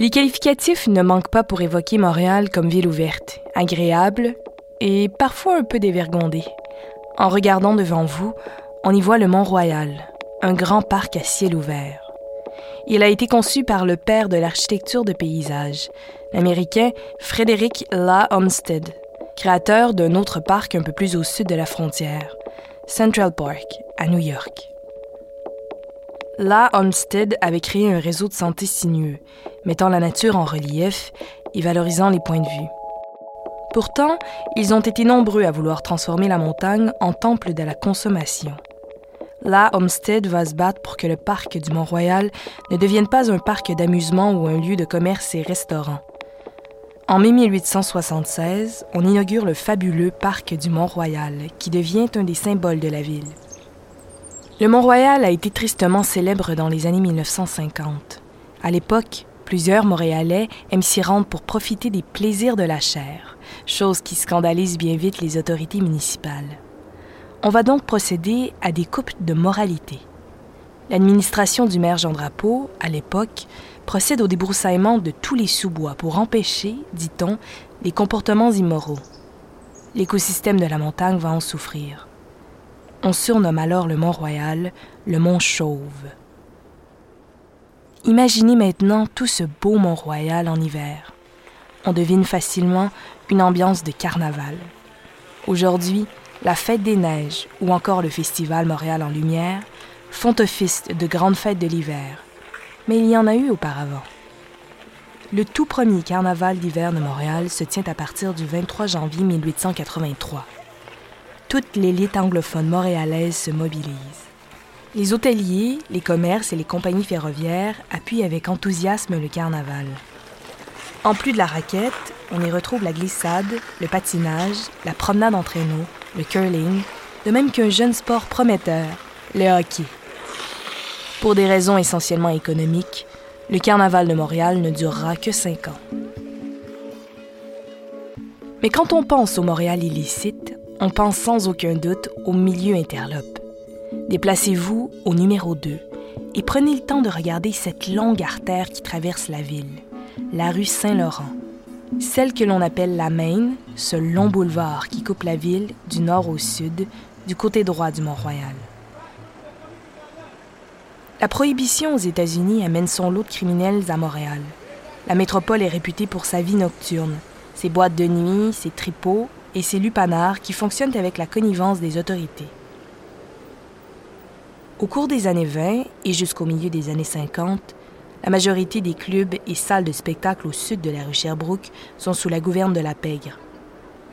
Les qualificatifs ne manquent pas pour évoquer Montréal comme ville ouverte, agréable et parfois un peu dévergondée. En regardant devant vous, on y voit le Mont-Royal, un grand parc à ciel ouvert. Il a été conçu par le père de l'architecture de paysage, l'Américain Frédéric La Olmsted, créateur d'un autre parc un peu plus au sud de la frontière, Central Park, à New York. La Olmsted avait créé un réseau de santé sinueux, mettant la nature en relief et valorisant les points de vue. Pourtant, ils ont été nombreux à vouloir transformer la montagne en temple de la consommation. La Homestead va se battre pour que le parc du Mont-Royal ne devienne pas un parc d'amusement ou un lieu de commerce et restaurant. En mai 1876, on inaugure le fabuleux parc du Mont-Royal, qui devient un des symboles de la ville. Le Mont-Royal a été tristement célèbre dans les années 1950. À l'époque, plusieurs Montréalais aiment s'y rendre pour profiter des plaisirs de la chair, chose qui scandalise bien vite les autorités municipales. On va donc procéder à des coupes de moralité. L'administration du maire Jean Drapeau, à l'époque, procède au débroussaillement de tous les sous-bois pour empêcher, dit-on, les comportements immoraux. L'écosystème de la montagne va en souffrir. On surnomme alors le Mont-Royal le Mont Chauve. Imaginez maintenant tout ce beau Mont-Royal en hiver. On devine facilement une ambiance de carnaval. Aujourd'hui, la fête des neiges ou encore le festival Montréal en lumière font office de grandes fêtes de l'hiver, mais il y en a eu auparavant. Le tout premier carnaval d'hiver de Montréal se tient à partir du 23 janvier 1883. Toute l'élite anglophone montréalaise se mobilise. Les hôteliers, les commerces et les compagnies ferroviaires appuient avec enthousiasme le carnaval. En plus de la raquette, on y retrouve la glissade, le patinage, la promenade en traîneau, le curling, de même qu'un jeune sport prometteur, le hockey. Pour des raisons essentiellement économiques, le carnaval de Montréal ne durera que cinq ans. Mais quand on pense au Montréal illicite, on pense sans aucun doute au milieu interlope. Déplacez-vous au numéro 2 et prenez le temps de regarder cette longue artère qui traverse la ville, la rue Saint-Laurent. Celle que l'on appelle la Main, ce long boulevard qui coupe la ville du nord au sud, du côté droit du Mont-Royal. La prohibition aux États-Unis amène son lot de criminels à Montréal. La métropole est réputée pour sa vie nocturne, ses boîtes de nuit, ses tripots et ses lupanards qui fonctionnent avec la connivence des autorités. Au cours des années 20 et jusqu'au milieu des années 50, la majorité des clubs et salles de spectacle au sud de la rue Sherbrooke sont sous la gouverne de la Pègre.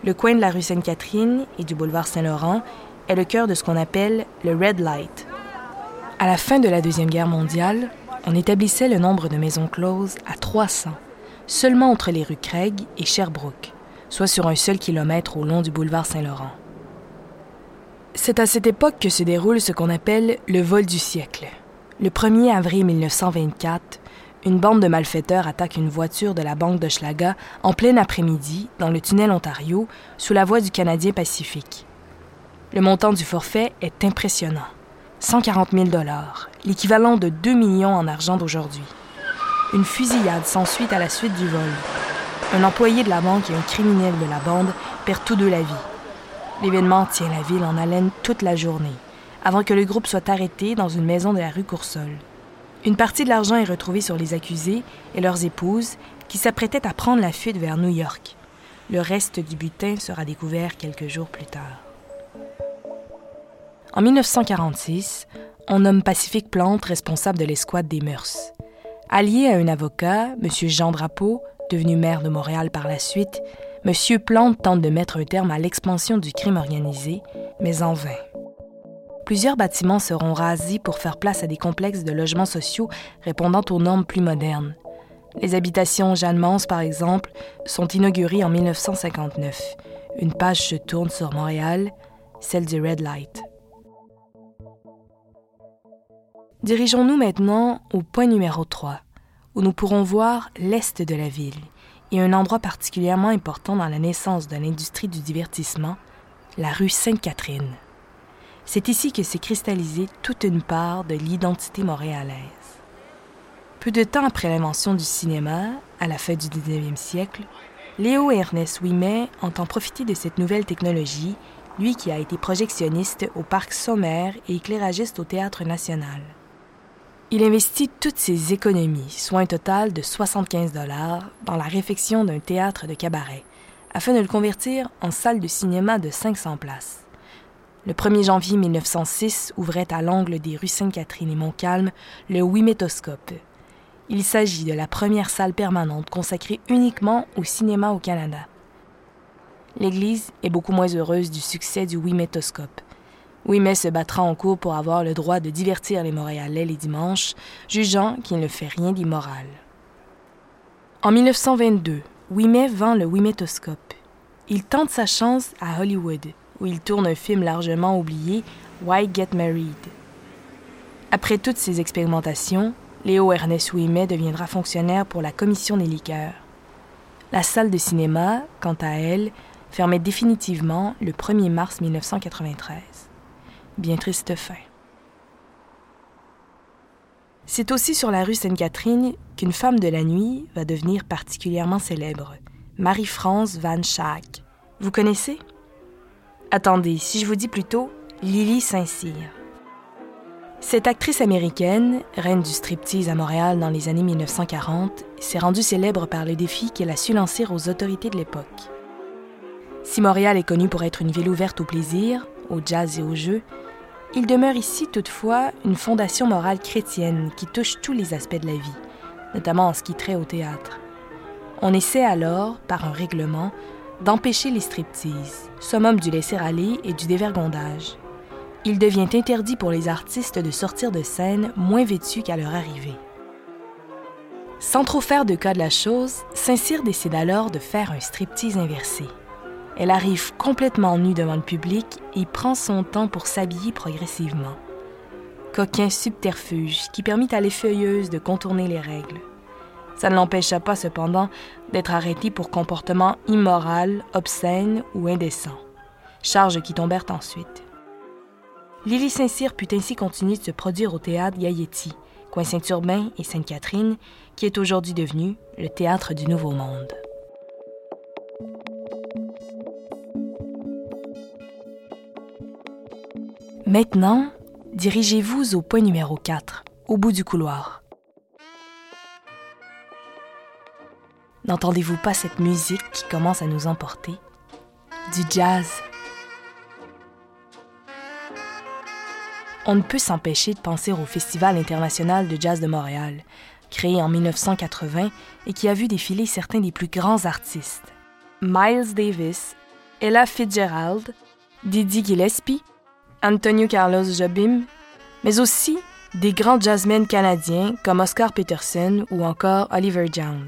Le coin de la rue Sainte-Catherine et du boulevard Saint-Laurent est le cœur de ce qu'on appelle le Red Light. À la fin de la Deuxième Guerre mondiale, on établissait le nombre de maisons closes à 300, seulement entre les rues Craig et Sherbrooke, soit sur un seul kilomètre au long du boulevard Saint-Laurent. C'est à cette époque que se déroule ce qu'on appelle le vol du siècle. Le 1er avril 1924, une bande de malfaiteurs attaque une voiture de la Banque de Schlaga en plein après-midi dans le tunnel Ontario sous la voie du Canadien Pacifique. Le montant du forfait est impressionnant. 140 000 dollars, l'équivalent de 2 millions en argent d'aujourd'hui. Une fusillade s'ensuit à la suite du vol. Un employé de la banque et un criminel de la bande perdent tous deux la vie. L'événement tient la ville en haleine toute la journée avant que le groupe soit arrêté dans une maison de la rue Coursol. Une partie de l'argent est retrouvée sur les accusés et leurs épouses qui s'apprêtaient à prendre la fuite vers New York. Le reste du butin sera découvert quelques jours plus tard. En 1946, on nomme Pacifique Plante responsable de l'escouade des mœurs. Allié à un avocat, M. Jean Drapeau, devenu maire de Montréal par la suite, M. Plante tente de mettre un terme à l'expansion du crime organisé, mais en vain plusieurs bâtiments seront rasés pour faire place à des complexes de logements sociaux répondant aux normes plus modernes. Les habitations Jeanne Mance, par exemple, sont inaugurées en 1959. Une page se tourne sur Montréal, celle du Red Light. Dirigeons-nous maintenant au point numéro 3, où nous pourrons voir l'est de la ville et un endroit particulièrement important dans la naissance de l'industrie du divertissement, la rue Sainte-Catherine. C'est ici que s'est cristallisée toute une part de l'identité montréalaise. Peu de temps après l'invention du cinéma, à la fin du 19e siècle, Léo Ernest Ouimet entend profiter de cette nouvelle technologie, lui qui a été projectionniste au Parc Sommaire et éclairagiste au Théâtre national. Il investit toutes ses économies, soit un total de 75 dollars, dans la réfection d'un théâtre de cabaret, afin de le convertir en salle de cinéma de 500 places. Le 1er janvier 1906 ouvrait à l'angle des rues Sainte-Catherine et Montcalm le Wimetoscope. Il s'agit de la première salle permanente consacrée uniquement au cinéma au Canada. L'Église est beaucoup moins heureuse du succès du Wimetoscope. Ouimet se battra en cours pour avoir le droit de divertir les Montréalais les dimanches, jugeant qu'il ne fait rien d'immoral. En 1922, Ouimet vend le Wimetoscope. Il tente sa chance à Hollywood, où il tourne un film largement oublié, Why Get Married? Après toutes ces expérimentations, Léo Ernest Ouimet deviendra fonctionnaire pour la commission des liqueurs. La salle de cinéma, quant à elle, fermait définitivement le 1er mars 1993. Bien triste fin. C'est aussi sur la rue Sainte-Catherine qu'une femme de la nuit va devenir particulièrement célèbre, Marie-France Van Schaak. Vous connaissez? Attendez, si je vous dis plutôt Lily Saint-Cyr. Cette actrice américaine, reine du striptease à Montréal dans les années 1940, s'est rendue célèbre par le défi qu'elle a su lancer aux autorités de l'époque. Si Montréal est connu pour être une ville ouverte au plaisir, au jazz et au jeu, il demeure ici toutefois une fondation morale chrétienne qui touche tous les aspects de la vie, notamment en ce qui trait au théâtre. On essaie alors, par un règlement, d'empêcher les striptease, summum du laisser-aller et du dévergondage. Il devient interdit pour les artistes de sortir de scène moins vêtus qu'à leur arrivée. Sans trop faire de cas de la chose, Saint-Cyr décide alors de faire un striptease inversé. Elle arrive complètement nue devant le public et prend son temps pour s'habiller progressivement. Coquin subterfuge qui permit à l'effeuilleuse de contourner les règles. Ça ne l'empêcha pas cependant d'être arrêtée pour comportement immoral, obscène ou indécent. Charges qui tombèrent ensuite. Lily Saint-Cyr put ainsi continuer de se produire au théâtre Gailletti, coin Saint-Urbain et Sainte-Catherine, qui est aujourd'hui devenu le théâtre du Nouveau Monde. Maintenant, dirigez-vous au point numéro 4, au bout du couloir. N'entendez-vous pas cette musique qui commence à nous emporter? Du jazz. On ne peut s'empêcher de penser au Festival international de jazz de Montréal, créé en 1980 et qui a vu défiler certains des plus grands artistes. Miles Davis, Ella Fitzgerald, Didi Gillespie, Antonio Carlos Jobim, mais aussi des grands jazzmen canadiens comme Oscar Peterson ou encore Oliver Jones.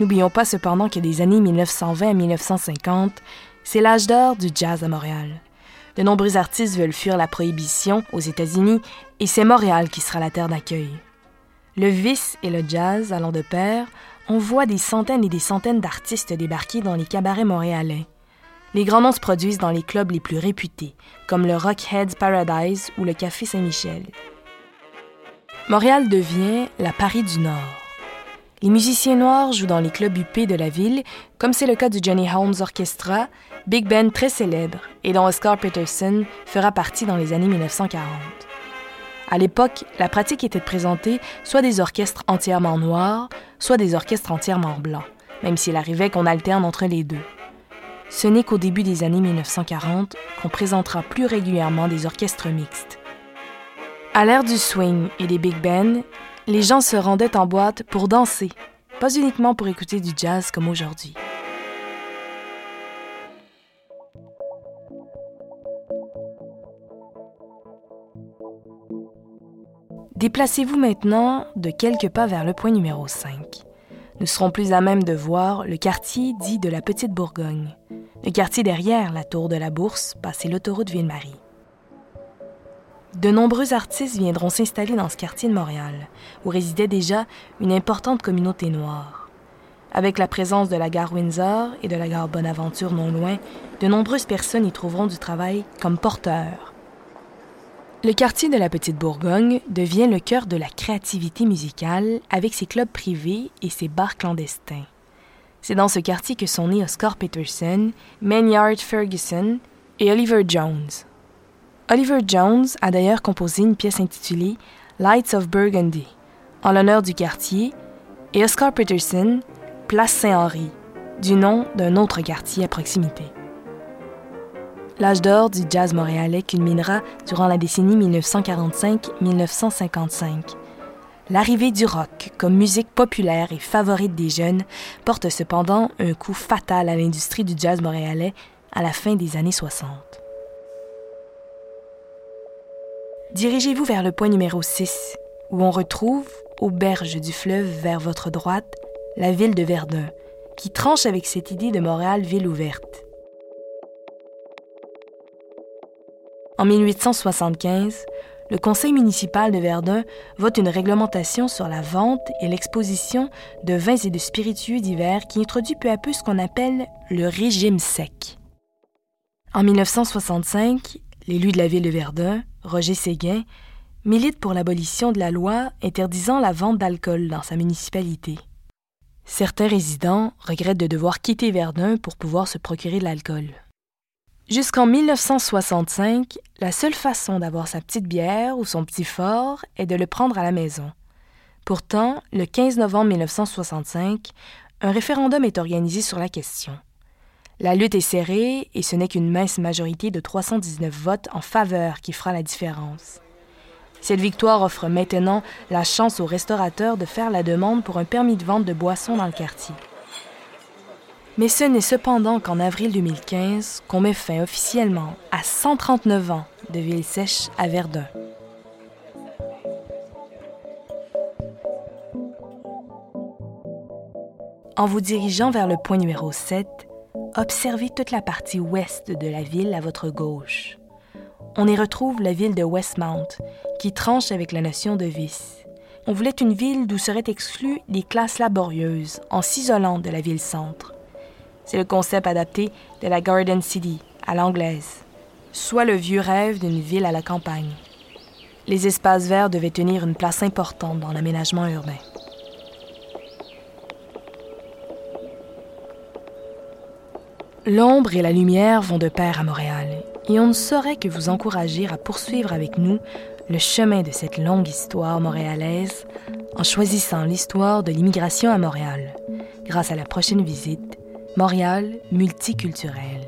N'oublions pas cependant que des années 1920 à 1950, c'est l'âge d'or du jazz à Montréal. De nombreux artistes veulent fuir la prohibition aux États-Unis et c'est Montréal qui sera la terre d'accueil. Le vice et le jazz allant de pair, on voit des centaines et des centaines d'artistes débarquer dans les cabarets montréalais. Les grands noms se produisent dans les clubs les plus réputés, comme le Rockheads Paradise ou le Café Saint-Michel. Montréal devient la Paris du Nord. Les musiciens noirs jouent dans les clubs huppés de la ville, comme c'est le cas du Johnny Holmes Orchestra, big band très célèbre et dont Oscar Peterson fera partie dans les années 1940. À l'époque, la pratique était de présenter soit des orchestres entièrement noirs, soit des orchestres entièrement blancs, même s'il arrivait qu'on alterne entre les deux. Ce n'est qu'au début des années 1940 qu'on présentera plus régulièrement des orchestres mixtes. À l'ère du swing et des big bands, les gens se rendaient en boîte pour danser, pas uniquement pour écouter du jazz comme aujourd'hui. Déplacez-vous maintenant de quelques pas vers le point numéro 5. Nous serons plus à même de voir le quartier dit de la Petite Bourgogne, le quartier derrière la tour de la Bourse, passé l'autoroute Ville-Marie. De nombreux artistes viendront s'installer dans ce quartier de Montréal, où résidait déjà une importante communauté noire. Avec la présence de la gare Windsor et de la gare Bonaventure non loin, de nombreuses personnes y trouveront du travail comme porteurs. Le quartier de la Petite Bourgogne devient le cœur de la créativité musicale avec ses clubs privés et ses bars clandestins. C'est dans ce quartier que sont nés Oscar Peterson, Maynard Ferguson et Oliver Jones. Oliver Jones a d'ailleurs composé une pièce intitulée Lights of Burgundy en l'honneur du quartier et Oscar Peterson, Place Saint-Henri, du nom d'un autre quartier à proximité. L'âge d'or du jazz montréalais culminera durant la décennie 1945-1955. L'arrivée du rock comme musique populaire et favorite des jeunes porte cependant un coup fatal à l'industrie du jazz montréalais à la fin des années 60. Dirigez-vous vers le point numéro 6, où on retrouve, aux berges du fleuve vers votre droite, la ville de Verdun, qui tranche avec cette idée de Montréal ville ouverte. En 1875, le conseil municipal de Verdun vote une réglementation sur la vente et l'exposition de vins et de spiritueux divers qui introduit peu à peu ce qu'on appelle le régime sec. En 1965, l'élu de la ville de Verdun, Roger Séguin, milite pour l'abolition de la loi interdisant la vente d'alcool dans sa municipalité. Certains résidents regrettent de devoir quitter Verdun pour pouvoir se procurer de l'alcool. Jusqu'en 1965, la seule façon d'avoir sa petite bière ou son petit fort est de le prendre à la maison. Pourtant, le 15 novembre 1965, un référendum est organisé sur la question. La lutte est serrée et ce n'est qu'une mince majorité de 319 votes en faveur qui fera la différence. Cette victoire offre maintenant la chance aux restaurateurs de faire la demande pour un permis de vente de boissons dans le quartier. Mais ce n'est cependant qu'en avril 2015 qu'on met fin officiellement à 139 ans de ville sèche à Verdun. En vous dirigeant vers le point numéro 7, observez toute la partie ouest de la ville à votre gauche. On y retrouve la ville de Westmount, qui tranche avec la notion de vice. On voulait une ville d'où seraient exclues les classes laborieuses en s'isolant de la ville-centre. C'est le concept adapté de la Garden City, à l'anglaise, soit le vieux rêve d'une ville à la campagne. Les espaces verts devaient tenir une place importante dans l'aménagement urbain. L'ombre et la lumière vont de pair à Montréal, et on ne saurait que vous encourager à poursuivre avec nous le chemin de cette longue histoire montréalaise en choisissant l'histoire de l'immigration à Montréal, grâce à la prochaine visite Montréal multiculturel.